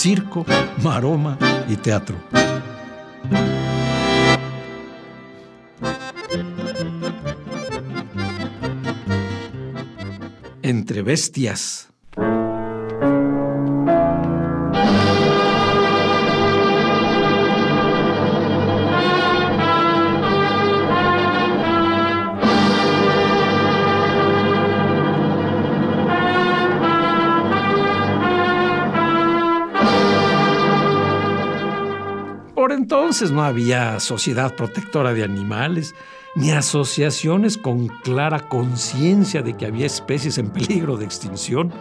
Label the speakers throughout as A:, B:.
A: Circo, maroma y teatro. Entre bestias. Entonces no había sociedad protectora de animales, ni asociaciones con clara conciencia de que había especies en peligro de extinción.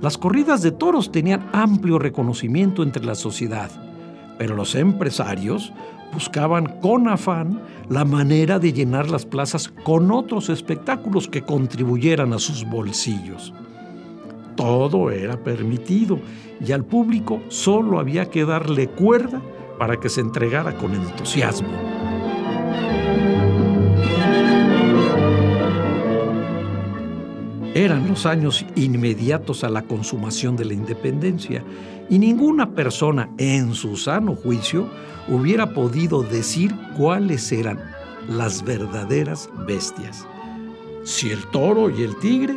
A: Las corridas de toros tenían amplio reconocimiento entre la sociedad, pero los empresarios buscaban con afán la manera de llenar las plazas con otros espectáculos que contribuyeran a sus bolsillos. Todo era permitido y al público solo había que darle cuerda para que se entregara con entusiasmo. Eran los años inmediatos a la consumación de la independencia y ninguna persona en su sano juicio hubiera podido decir cuáles eran las verdaderas bestias. Si el toro y el tigre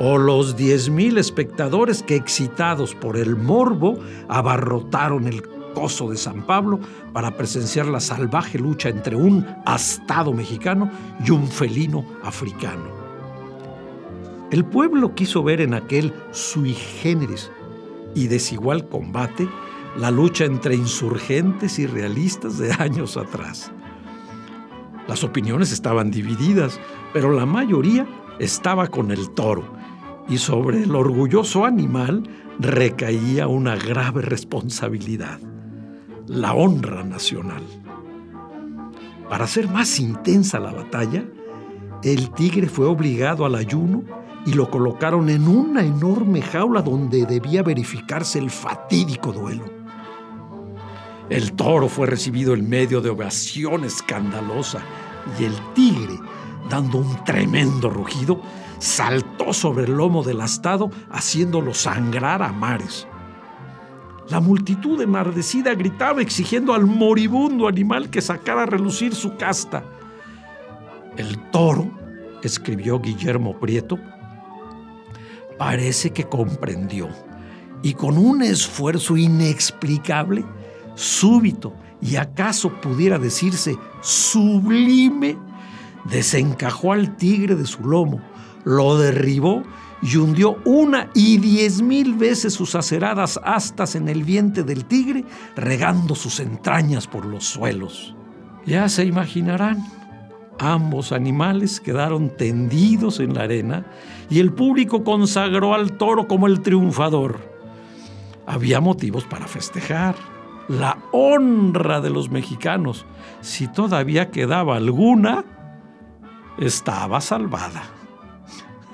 A: o los 10.000 espectadores que excitados por el morbo abarrotaron el de San Pablo para presenciar la salvaje lucha entre un astado mexicano y un felino africano. El pueblo quiso ver en aquel sui generis y desigual combate la lucha entre insurgentes y realistas de años atrás. Las opiniones estaban divididas, pero la mayoría estaba con el toro, y sobre el orgulloso animal recaía una grave responsabilidad, la honra nacional. Para hacer más intensa la batalla, el tigre fue obligado al ayuno y lo colocaron en una enorme jaula donde debía verificarse el fatídico duelo. El toro fue recibido en medio de ovación escandalosa y el tigre, dando un tremendo rugido, saltó sobre el lomo del astado haciéndolo sangrar a mares. La multitud enardecida gritaba exigiendo al moribundo animal que sacara a relucir su casta. El toro, escribió Guillermo Prieto, parece que comprendió y con un esfuerzo inexplicable, súbito y acaso pudiera decirse sublime, desencajó al tigre de su lomo, lo derribó y hundió una y diez mil veces sus aceradas astas en el vientre del tigre, regando sus entrañas por los suelos. Ya se imaginarán Ambos animales quedaron tendidos en la arena y el público consagró al toro como el triunfador. Había motivos para festejar. La honra de los mexicanos, si todavía quedaba alguna, estaba salvada.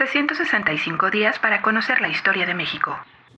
B: 365 días para conocer la historia de México.